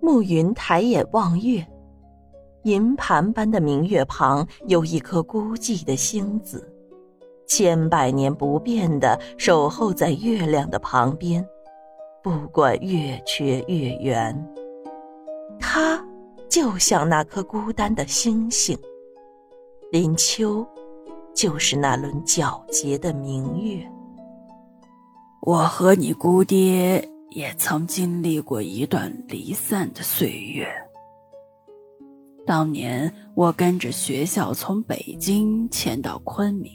暮云抬眼望月，银盘般的明月旁有一颗孤寂的星子，千百年不变的守候在月亮的旁边，不管月缺月圆。它就像那颗孤单的星星，林秋，就是那轮皎洁的明月。我和你姑爹也曾经历过一段离散的岁月。当年我跟着学校从北京迁到昆明，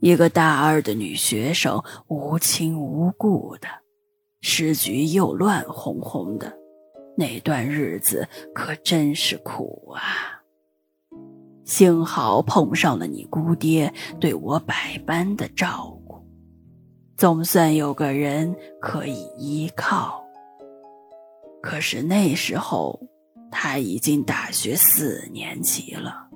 一个大二的女学生无亲无故的，时局又乱哄哄的，那段日子可真是苦啊！幸好碰上了你姑爹，对我百般的照顾。总算有个人可以依靠。可是那时候他已经大学四年级了。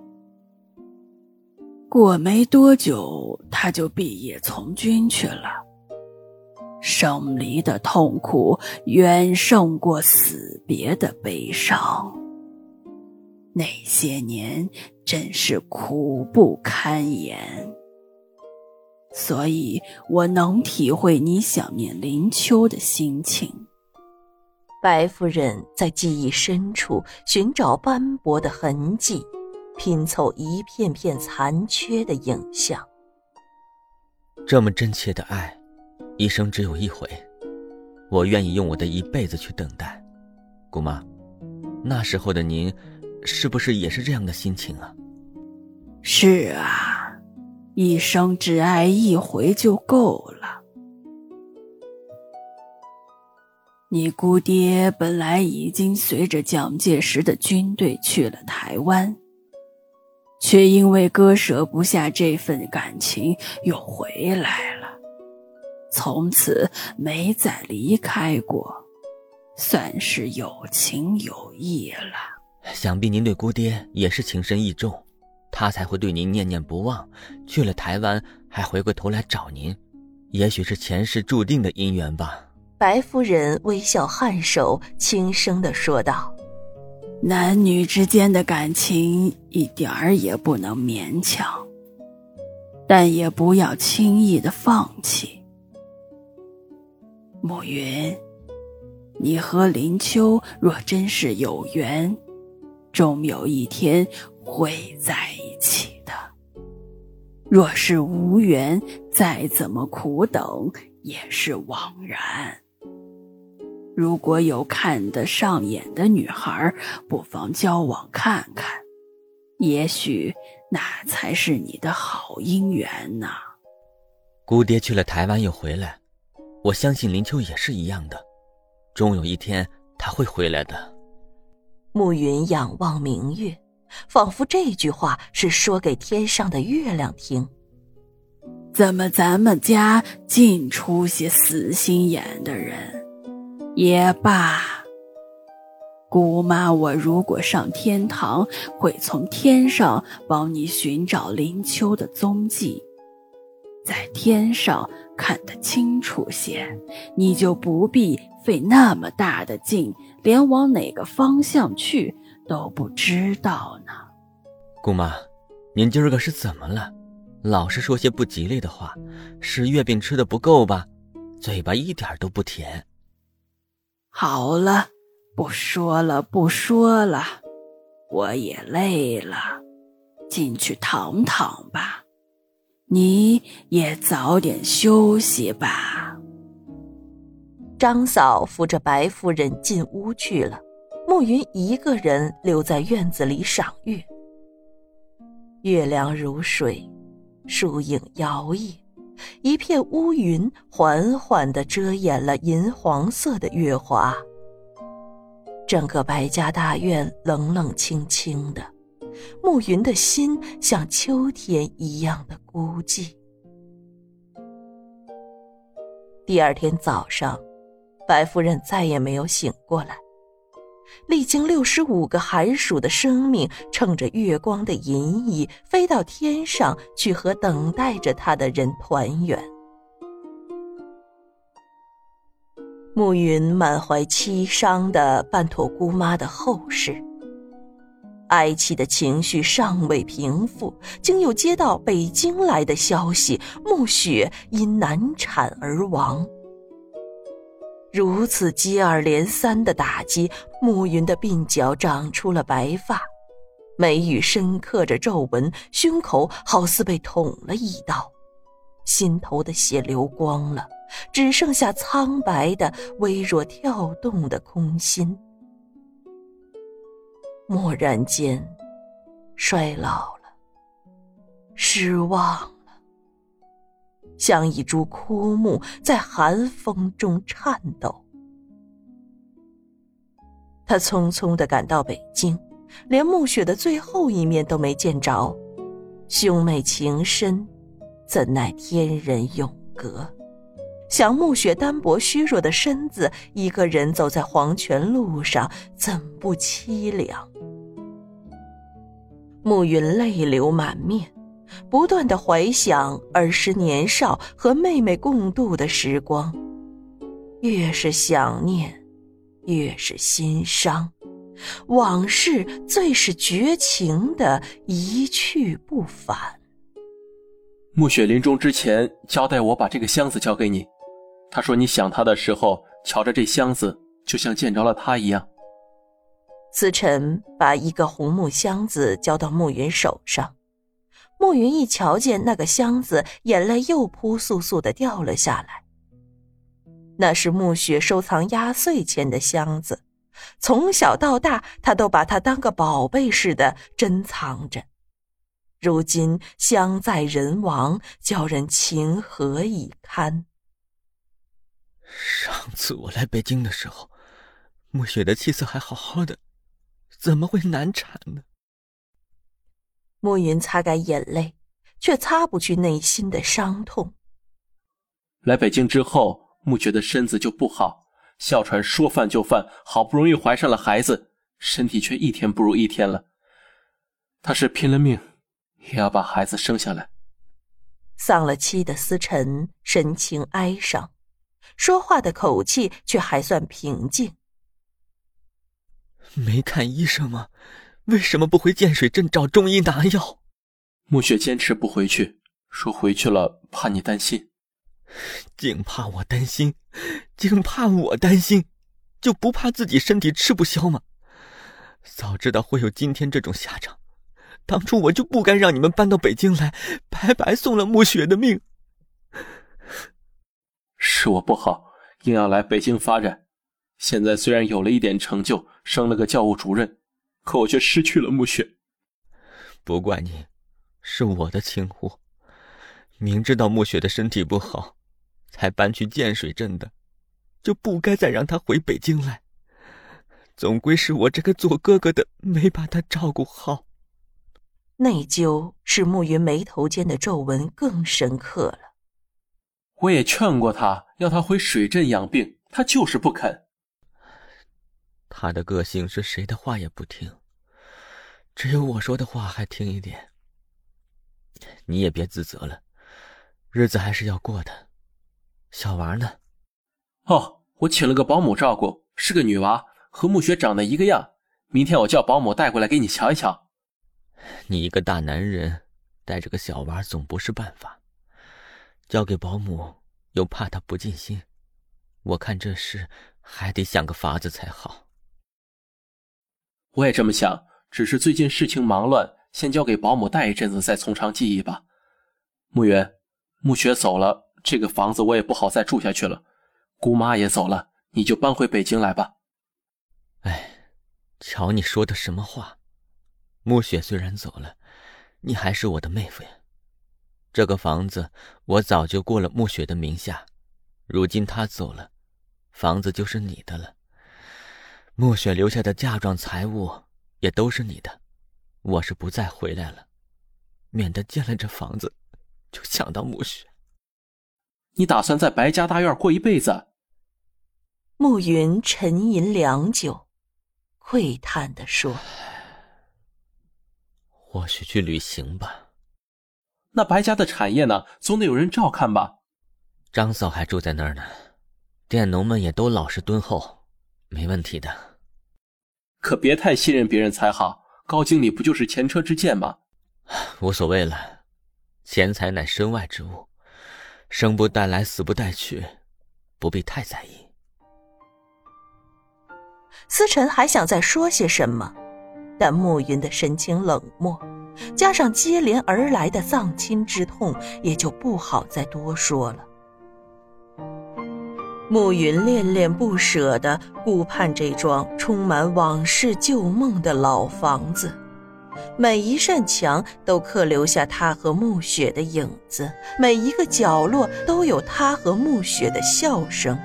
过没多久，他就毕业从军去了。生离的痛苦远胜过死别的悲伤。那些年真是苦不堪言。所以，我能体会你想念林秋的心情。白夫人在记忆深处寻找斑驳的痕迹，拼凑一片片残缺的影像。这么真切的爱，一生只有一回，我愿意用我的一辈子去等待。姑妈，那时候的您，是不是也是这样的心情啊？是啊。一生只爱一回就够了。你姑爹本来已经随着蒋介石的军队去了台湾，却因为割舍不下这份感情，又回来了，从此没再离开过，算是有情有义了。想必您对姑爹也是情深意重。他才会对您念念不忘，去了台湾还回过头来找您，也许是前世注定的姻缘吧。白夫人微笑颔首，轻声的说道：“男女之间的感情一点儿也不能勉强，但也不要轻易的放弃。暮云，你和林秋若真是有缘，终有一天会在。”起的，若是无缘，再怎么苦等也是枉然。如果有看得上眼的女孩，不妨交往看看，也许那才是你的好姻缘呢。姑爹去了台湾又回来，我相信林秋也是一样的，终有一天他会回来的。暮云仰望明月。仿佛这句话是说给天上的月亮听。怎么咱们家尽出些死心眼的人？也罢，姑妈，我如果上天堂，会从天上帮你寻找林秋的踪迹，在天上看得清楚些，你就不必费那么大的劲，连往哪个方向去。都不知道呢，姑妈，您今儿个是怎么了？老是说些不吉利的话，是月饼吃的不够吧？嘴巴一点都不甜。好了，不说了，不说了，我也累了，进去躺躺吧。你也早点休息吧。张嫂扶着白夫人进屋去了。暮云一个人留在院子里赏月，月亮如水，树影摇曳，一片乌云缓缓地遮掩了银黄色的月华。整个白家大院冷冷清清的，暮云的心像秋天一样的孤寂。第二天早上，白夫人再也没有醒过来。历经六十五个寒暑的生命，乘着月光的银翼，飞到天上去和等待着他的人团圆。暮云满怀凄伤的办妥姑妈的后事。哀戚的情绪尚未平复，竟又接到北京来的消息：暮雪因难产而亡。如此接二连三的打击，暮云的鬓角长出了白发，眉宇深刻着皱纹，胸口好似被捅了一刀，心头的血流光了，只剩下苍白的、微弱跳动的空心。蓦然间，衰老了，失望，像一株枯木在寒风中颤抖。他匆匆的赶到北京，连暮雪的最后一面都没见着。兄妹情深，怎奈天人永隔？想暮雪单薄虚弱的身子，一个人走在黄泉路上，怎不凄凉？暮云泪流满面，不断的怀想儿时年少和妹妹共度的时光，越是想念，越是心伤，往事最是绝情的一去不返。暮雪临终之前交代我把这个箱子交给你，他说你想他的时候，瞧着这箱子，就像见着了他一样。思辰把一个红木箱子交到暮云手上，暮云一瞧见那个箱子，眼泪又扑簌簌的掉了下来。那是暮雪收藏压岁钱的箱子，从小到大，他都把它当个宝贝似的珍藏着。如今香在人亡，叫人情何以堪？上次我来北京的时候，暮雪的气色还好好的。怎么会难产呢？暮云擦干眼泪，却擦不去内心的伤痛。来北京之后，暮雪的身子就不好，哮喘说犯就犯，好不容易怀上了孩子，身体却一天不如一天了。他是拼了命，也要把孩子生下来。丧了妻的思辰神情哀伤，说话的口气却还算平静。没看医生吗？为什么不回建水镇找中医拿药？暮雪坚持不回去，说回去了怕你担心。竟怕我担心，竟怕我担心，就不怕自己身体吃不消吗？早知道会有今天这种下场，当初我就不该让你们搬到北京来，白白送了暮雪的命。是我不好，硬要来北京发展。现在虽然有了一点成就，升了个教务主任，可我却失去了暮雪。不怪你，是我的轻忽。明知道暮雪的身体不好，才搬去建水镇的，就不该再让她回北京来。总归是我这个做哥哥的没把她照顾好。内疚使暮云眉头间的皱纹更深刻了。我也劝过他，要他回水镇养病，他就是不肯。他的个性是谁的话也不听，只有我说的话还听一点。你也别自责了，日子还是要过的。小娃呢？哦，我请了个保姆照顾，是个女娃，和暮雪长得一个样。明天我叫保姆带过来给你瞧一瞧。你一个大男人带着个小娃总不是办法，交给保姆又怕她不尽心。我看这事还得想个法子才好。我也这么想，只是最近事情忙乱，先交给保姆带一阵子，再从长计议吧。暮云，暮雪走了，这个房子我也不好再住下去了。姑妈也走了，你就搬回北京来吧。哎，瞧你说的什么话！暮雪虽然走了，你还是我的妹夫呀。这个房子我早就过了暮雪的名下，如今她走了，房子就是你的了。暮雪留下的嫁妆财物也都是你的，我是不再回来了，免得见了这房子就想到暮雪。你打算在白家大院过一辈子？暮云沉吟良久，喟叹的说：“或许去旅行吧。那白家的产业呢？总得有人照看吧？”张嫂还住在那儿呢，佃农们也都老实敦厚，没问题的。可别太信任别人才好。高经理不就是前车之鉴吗？无所谓了，钱财乃身外之物，生不带来，死不带去，不必太在意。思辰还想再说些什么，但暮云的神情冷漠，加上接连而来的丧亲之痛，也就不好再多说了。暮云恋恋不舍地顾盼这幢充满往事旧梦的老房子，每一扇墙都刻留下他和暮雪的影子，每一个角落都有他和暮雪的笑声。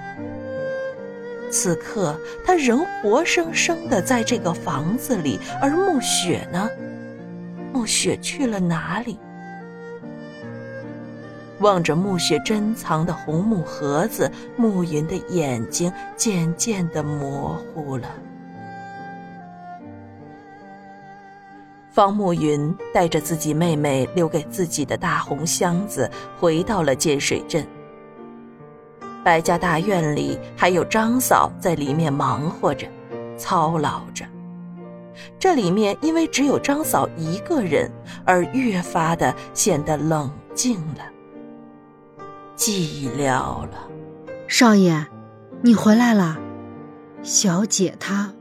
此刻，他仍活生生的在这个房子里，而暮雪呢？暮雪去了哪里？望着暮雪珍藏的红木盒子，暮云的眼睛渐渐的模糊了。方暮云带着自己妹妹留给自己的大红箱子，回到了建水镇。白家大院里还有张嫂在里面忙活着，操劳着。这里面因为只有张嫂一个人，而越发的显得冷静了，寂寥了。少爷，你回来了，小姐她。